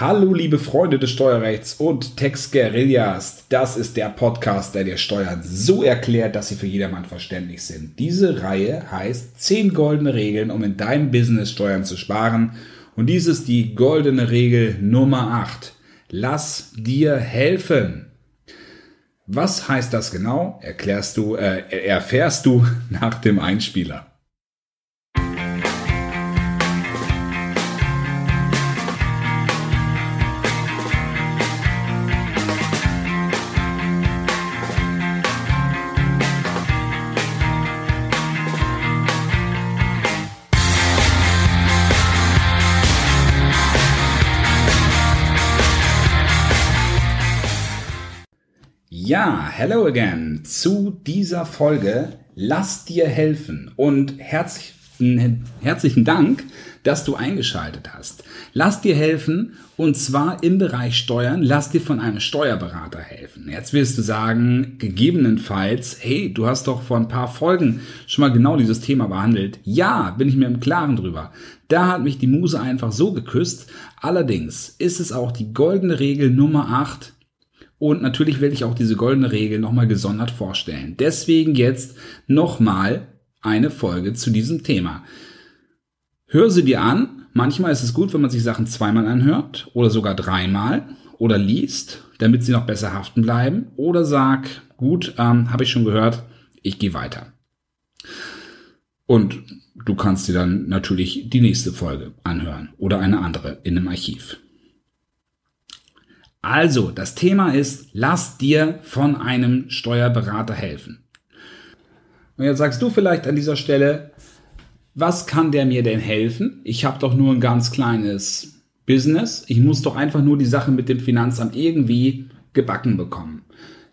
Hallo liebe Freunde des Steuerrechts und Tex Guerillas. Das ist der Podcast, der dir Steuern so erklärt, dass sie für jedermann verständlich sind. Diese Reihe heißt 10 goldene Regeln, um in deinem Business Steuern zu sparen. Und dies ist die goldene Regel Nummer 8. Lass dir helfen. Was heißt das genau? Erklärst du, äh, erfährst du nach dem Einspieler. Ja, hello again zu dieser Folge. Lass dir helfen und herzlichen, herzlichen Dank, dass du eingeschaltet hast. Lass dir helfen und zwar im Bereich Steuern. Lass dir von einem Steuerberater helfen. Jetzt wirst du sagen, gegebenenfalls, hey, du hast doch vor ein paar Folgen schon mal genau dieses Thema behandelt. Ja, bin ich mir im Klaren drüber. Da hat mich die Muse einfach so geküsst. Allerdings ist es auch die goldene Regel Nummer 8 und natürlich werde ich auch diese goldene Regel nochmal gesondert vorstellen. Deswegen jetzt nochmal eine Folge zu diesem Thema. Hör sie dir an. Manchmal ist es gut, wenn man sich Sachen zweimal anhört oder sogar dreimal oder liest, damit sie noch besser haften bleiben. Oder sag, gut, ähm, habe ich schon gehört, ich gehe weiter. Und du kannst dir dann natürlich die nächste Folge anhören oder eine andere in einem Archiv. Also, das Thema ist, lass dir von einem Steuerberater helfen. Und jetzt sagst du vielleicht an dieser Stelle, was kann der mir denn helfen? Ich habe doch nur ein ganz kleines Business. Ich muss doch einfach nur die Sache mit dem Finanzamt irgendwie gebacken bekommen.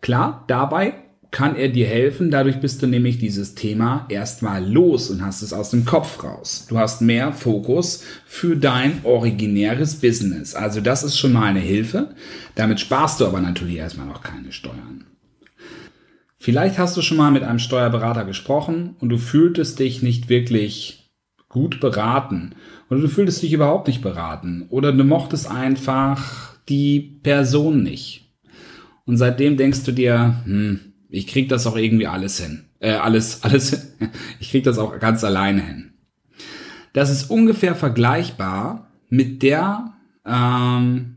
Klar, dabei kann er dir helfen. Dadurch bist du nämlich dieses Thema erstmal los und hast es aus dem Kopf raus. Du hast mehr Fokus für dein originäres Business. Also das ist schon mal eine Hilfe. Damit sparst du aber natürlich erstmal noch keine Steuern. Vielleicht hast du schon mal mit einem Steuerberater gesprochen und du fühltest dich nicht wirklich gut beraten oder du fühltest dich überhaupt nicht beraten oder du mochtest einfach die Person nicht. Und seitdem denkst du dir, hm, ich krieg das auch irgendwie alles hin. Äh, alles, alles, ich krieg das auch ganz alleine hin. Das ist ungefähr vergleichbar mit der, ähm,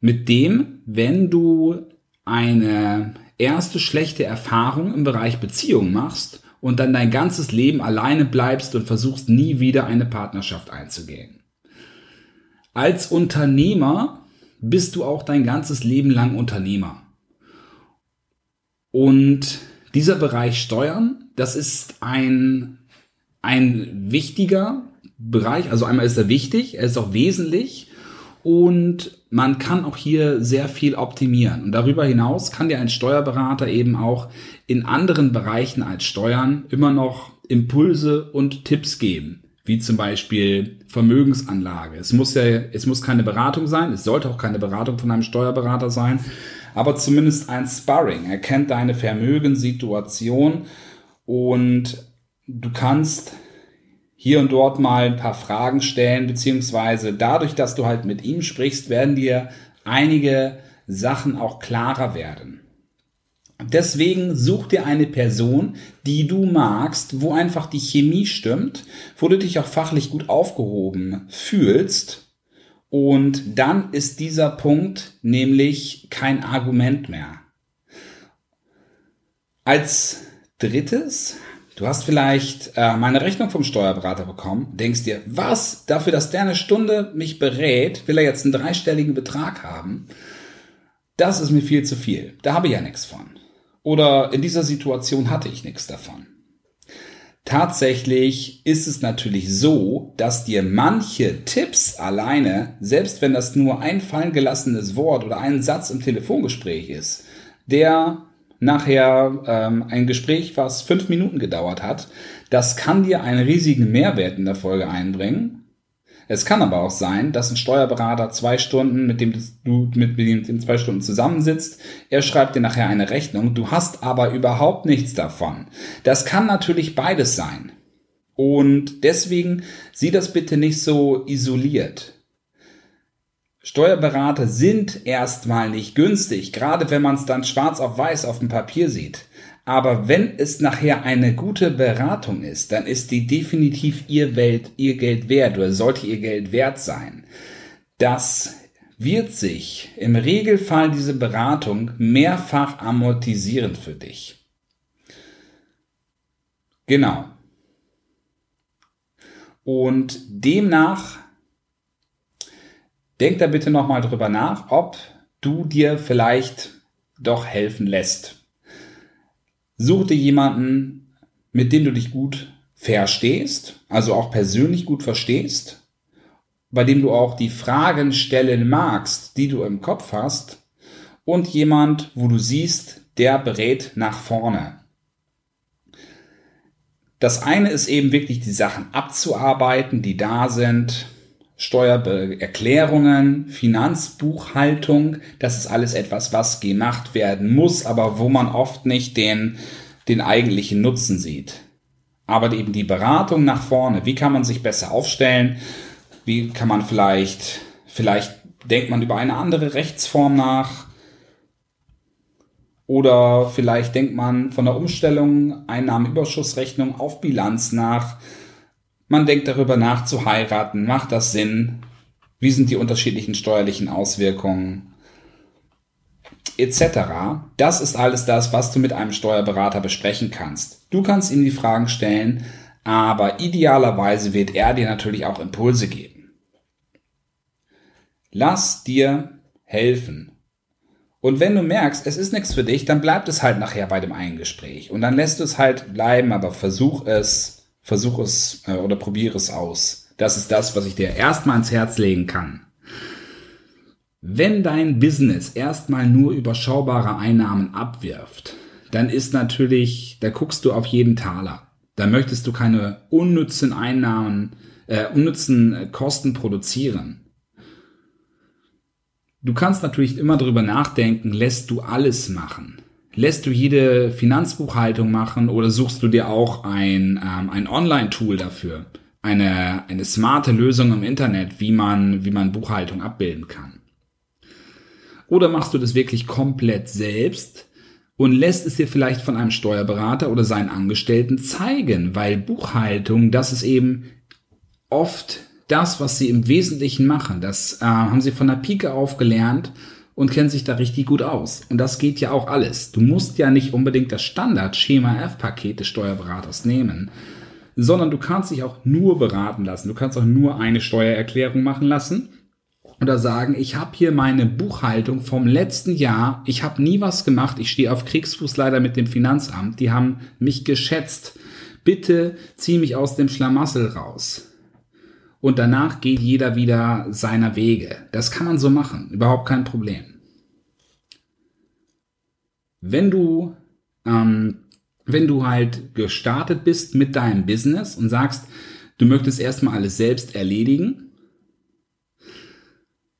mit dem, wenn du eine erste schlechte Erfahrung im Bereich Beziehung machst und dann dein ganzes Leben alleine bleibst und versuchst nie wieder eine Partnerschaft einzugehen. Als Unternehmer bist du auch dein ganzes Leben lang Unternehmer. Und dieser Bereich Steuern, das ist ein, ein wichtiger Bereich. Also einmal ist er wichtig, er ist auch wesentlich und man kann auch hier sehr viel optimieren. Und darüber hinaus kann dir ein Steuerberater eben auch in anderen Bereichen als Steuern immer noch Impulse und Tipps geben wie zum Beispiel Vermögensanlage. Es muss ja, es muss keine Beratung sein, es sollte auch keine Beratung von einem Steuerberater sein, aber zumindest ein Sparring. Er kennt deine Vermögenssituation und du kannst hier und dort mal ein paar Fragen stellen, beziehungsweise dadurch, dass du halt mit ihm sprichst, werden dir einige Sachen auch klarer werden. Deswegen such dir eine Person, die du magst, wo einfach die Chemie stimmt, wo du dich auch fachlich gut aufgehoben fühlst. Und dann ist dieser Punkt nämlich kein Argument mehr. Als drittes, du hast vielleicht äh, meine Rechnung vom Steuerberater bekommen, denkst dir, was, dafür, dass der eine Stunde mich berät, will er jetzt einen dreistelligen Betrag haben. Das ist mir viel zu viel. Da habe ich ja nichts von oder in dieser Situation hatte ich nichts davon. Tatsächlich ist es natürlich so, dass dir manche Tipps alleine, selbst wenn das nur ein fallen gelassenes Wort oder ein Satz im Telefongespräch ist, der nachher ähm, ein Gespräch, was fünf Minuten gedauert hat, das kann dir einen riesigen Mehrwert in der Folge einbringen es kann aber auch sein, dass ein Steuerberater zwei Stunden, mit dem du mit, mit dem zwei Stunden zusammensitzt, er schreibt dir nachher eine Rechnung, du hast aber überhaupt nichts davon. Das kann natürlich beides sein. Und deswegen sieh das bitte nicht so isoliert. Steuerberater sind erstmal nicht günstig, gerade wenn man es dann schwarz auf weiß auf dem Papier sieht. Aber wenn es nachher eine gute Beratung ist, dann ist die definitiv ihr, Welt, ihr Geld wert oder sollte ihr Geld wert sein. Das wird sich im Regelfall diese Beratung mehrfach amortisieren für dich. Genau. Und demnach denk da bitte nochmal drüber nach, ob du dir vielleicht doch helfen lässt. Such dir jemanden, mit dem du dich gut verstehst, also auch persönlich gut verstehst, bei dem du auch die Fragen stellen magst, die du im Kopf hast, und jemand, wo du siehst, der berät nach vorne. Das eine ist eben wirklich die Sachen abzuarbeiten, die da sind, Steuererklärungen, Finanzbuchhaltung, das ist alles etwas, was gemacht werden muss, aber wo man oft nicht den, den eigentlichen Nutzen sieht. Aber eben die Beratung nach vorne, wie kann man sich besser aufstellen, wie kann man vielleicht, vielleicht denkt man über eine andere Rechtsform nach, oder vielleicht denkt man von der Umstellung Einnahmenüberschussrechnung auf Bilanz nach. Man denkt darüber nach zu heiraten. Macht das Sinn? Wie sind die unterschiedlichen steuerlichen Auswirkungen? Etc. Das ist alles das, was du mit einem Steuerberater besprechen kannst. Du kannst ihm die Fragen stellen, aber idealerweise wird er dir natürlich auch Impulse geben. Lass dir helfen. Und wenn du merkst, es ist nichts für dich, dann bleibt es halt nachher bei dem einen Gespräch. Und dann lässt du es halt bleiben, aber versuch es versuch es äh, oder probiere es aus. Das ist das, was ich dir erstmal ans Herz legen kann. Wenn dein Business erstmal nur überschaubare Einnahmen abwirft, dann ist natürlich, da guckst du auf jeden Taler. Da möchtest du keine unnützen Einnahmen, äh, unnützen Kosten produzieren. Du kannst natürlich immer darüber nachdenken, lässt du alles machen? Lässt du jede Finanzbuchhaltung machen oder suchst du dir auch ein, ähm, ein Online-Tool dafür? Eine, eine smarte Lösung im Internet, wie man, wie man Buchhaltung abbilden kann. Oder machst du das wirklich komplett selbst und lässt es dir vielleicht von einem Steuerberater oder seinen Angestellten zeigen, weil Buchhaltung, das ist eben oft das, was sie im Wesentlichen machen. Das äh, haben sie von der Pike auf gelernt und kennen sich da richtig gut aus. Und das geht ja auch alles. Du musst ja nicht unbedingt das Standard-Schema F-Paket des Steuerberaters nehmen, sondern du kannst dich auch nur beraten lassen. Du kannst auch nur eine Steuererklärung machen lassen oder sagen, ich habe hier meine Buchhaltung vom letzten Jahr, ich habe nie was gemacht, ich stehe auf Kriegsfuß leider mit dem Finanzamt, die haben mich geschätzt. Bitte zieh mich aus dem Schlamassel raus und danach geht jeder wieder seiner Wege. Das kann man so machen, überhaupt kein Problem. Wenn du, ähm, wenn du halt gestartet bist mit deinem Business und sagst, du möchtest erstmal alles selbst erledigen,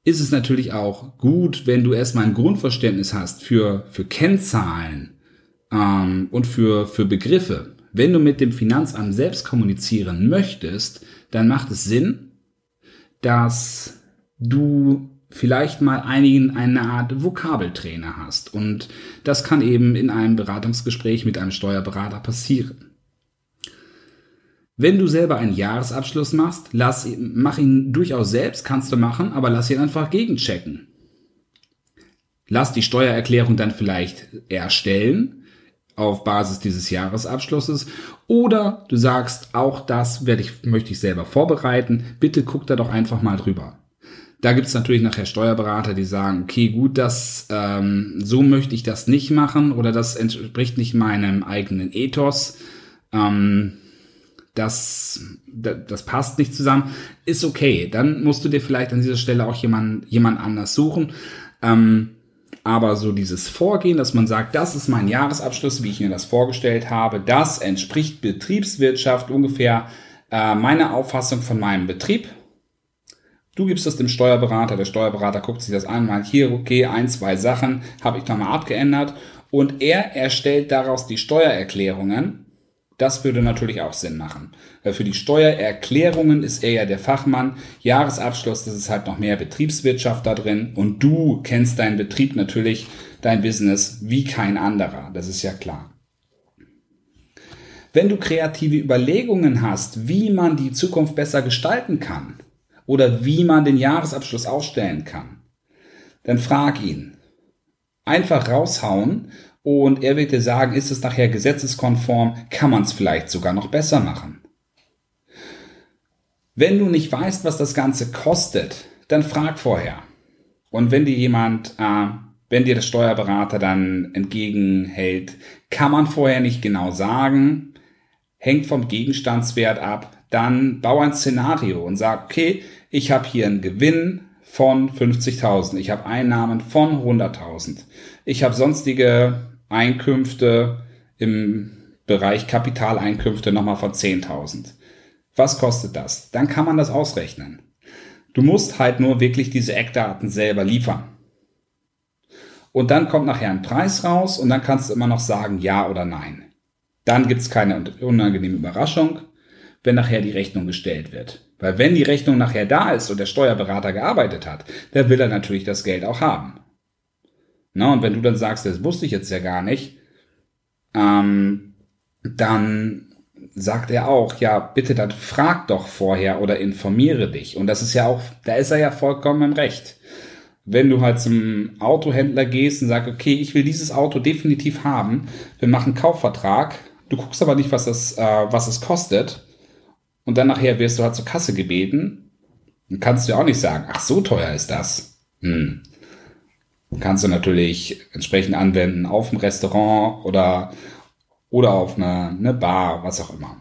ist es natürlich auch gut, wenn du erstmal ein Grundverständnis hast für, für Kennzahlen ähm, und für, für Begriffe. Wenn du mit dem Finanzamt selbst kommunizieren möchtest, dann macht es Sinn, dass du vielleicht mal einigen eine Art Vokabeltrainer hast. Und das kann eben in einem Beratungsgespräch mit einem Steuerberater passieren. Wenn du selber einen Jahresabschluss machst, lass, mach ihn durchaus selbst, kannst du machen, aber lass ihn einfach gegenchecken. Lass die Steuererklärung dann vielleicht erstellen auf Basis dieses Jahresabschlusses oder du sagst, auch das werde ich, möchte ich selber vorbereiten, bitte guck da doch einfach mal drüber. Da gibt es natürlich nachher Steuerberater, die sagen, okay, gut, das ähm, so möchte ich das nicht machen oder das entspricht nicht meinem eigenen Ethos. Ähm, das, das passt nicht zusammen, ist okay. Dann musst du dir vielleicht an dieser Stelle auch jemand, jemand anders suchen. Ähm, aber so dieses Vorgehen, dass man sagt, das ist mein Jahresabschluss, wie ich mir das vorgestellt habe, das entspricht Betriebswirtschaft ungefähr äh, meiner Auffassung von meinem Betrieb. Du gibst das dem Steuerberater, der Steuerberater guckt sich das an, meint hier, okay, ein, zwei Sachen habe ich nochmal abgeändert und er erstellt daraus die Steuererklärungen Das würde natürlich auch Sinn machen. Weil für die Steuererklärungen ist er ja der Fachmann. Jahresabschluss, das ist halt noch mehr Betriebswirtschaft da drin. Und du kennst deinen Betrieb natürlich, dein Business wie kein anderer. Das ist ja klar. Wenn du kreative Überlegungen hast, wie man die Zukunft besser gestalten kann oder wie man den Jahresabschluss ausstellen kann, dann frag ihn. Einfach raushauen und er wird dir sagen, ist es nachher gesetzeskonform, kann man es vielleicht sogar noch besser machen. Wenn du nicht weißt, was das Ganze kostet, dann frag vorher. Und wenn dir jemand, äh, wenn dir der Steuerberater dann entgegenhält, kann man vorher nicht genau sagen, hängt vom Gegenstandswert ab, dann bau ein Szenario und sag, okay, ich habe hier einen Gewinn von 50.000, ich habe Einnahmen von 100.000, ich habe sonstige Einkünfte im Bereich Kapitaleinkünfte nochmal von 10.000. Was kostet das? Dann kann man das ausrechnen. Du musst halt nur wirklich diese Eckdaten selber liefern. Und dann kommt nachher ein Preis raus und dann kannst du immer noch sagen ja oder nein. Dann gibt's keine unangenehme Überraschung, wenn nachher die Rechnung gestellt wird. Weil wenn die Rechnung nachher da ist und der Steuerberater gearbeitet hat, dann will er natürlich das Geld auch haben. Na, und wenn du dann sagst, das wusste ich jetzt ja gar nicht, ähm, dann sagt er auch, ja, bitte dann frag doch vorher oder informiere dich. Und das ist ja auch, da ist er ja vollkommen im Recht. Wenn du halt zum Autohändler gehst und sagst, okay, ich will dieses Auto definitiv haben, wir machen Kaufvertrag, Du guckst aber nicht, was es, äh, was es kostet. Und dann nachher wirst du halt zur Kasse gebeten. Dann kannst du auch nicht sagen, ach, so teuer ist das. Hm. Kannst du natürlich entsprechend anwenden auf dem Restaurant oder, oder auf eine, eine Bar, was auch immer.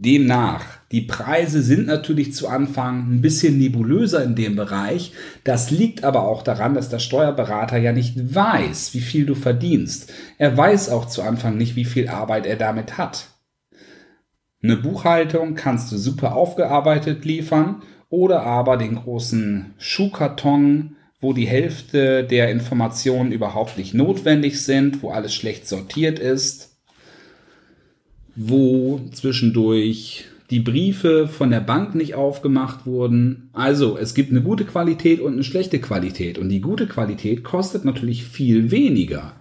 Demnach, die Preise sind natürlich zu Anfang ein bisschen nebulöser in dem Bereich. Das liegt aber auch daran, dass der Steuerberater ja nicht weiß, wie viel du verdienst. Er weiß auch zu Anfang nicht, wie viel Arbeit er damit hat. Eine Buchhaltung kannst du super aufgearbeitet liefern oder aber den großen Schuhkarton, wo die Hälfte der Informationen überhaupt nicht notwendig sind, wo alles schlecht sortiert ist wo zwischendurch die Briefe von der Bank nicht aufgemacht wurden. Also es gibt eine gute Qualität und eine schlechte Qualität. Und die gute Qualität kostet natürlich viel weniger.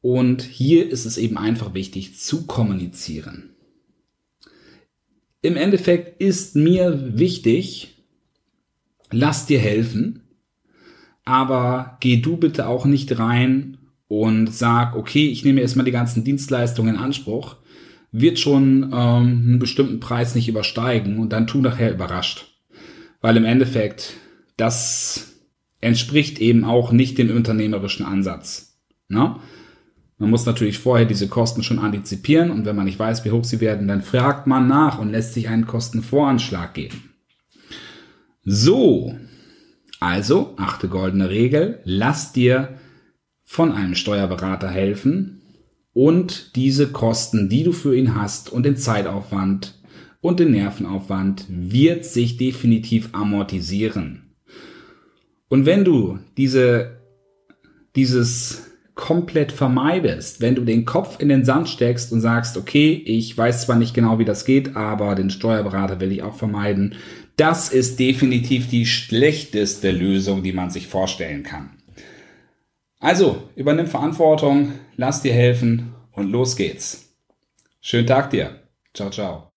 Und hier ist es eben einfach wichtig zu kommunizieren. Im Endeffekt ist mir wichtig, lass dir helfen, aber geh du bitte auch nicht rein und sag, okay, ich nehme erstmal die ganzen Dienstleistungen in Anspruch, wird schon ähm, einen bestimmten Preis nicht übersteigen und dann tu nachher überrascht. Weil im Endeffekt, das entspricht eben auch nicht dem unternehmerischen Ansatz. Ne? Man muss natürlich vorher diese Kosten schon antizipieren und wenn man nicht weiß, wie hoch sie werden, dann fragt man nach und lässt sich einen Kostenvoranschlag geben. So, also, achte goldene Regel, lass dir von einem Steuerberater helfen und diese Kosten, die du für ihn hast und den Zeitaufwand und den Nervenaufwand wird sich definitiv amortisieren. Und wenn du diese, dieses komplett vermeidest, wenn du den Kopf in den Sand steckst und sagst, okay, ich weiß zwar nicht genau, wie das geht, aber den Steuerberater will ich auch vermeiden, das ist definitiv die schlechteste Lösung, die man sich vorstellen kann. Also, übernimm Verantwortung, lass dir helfen und los geht's. Schönen Tag dir. Ciao, ciao.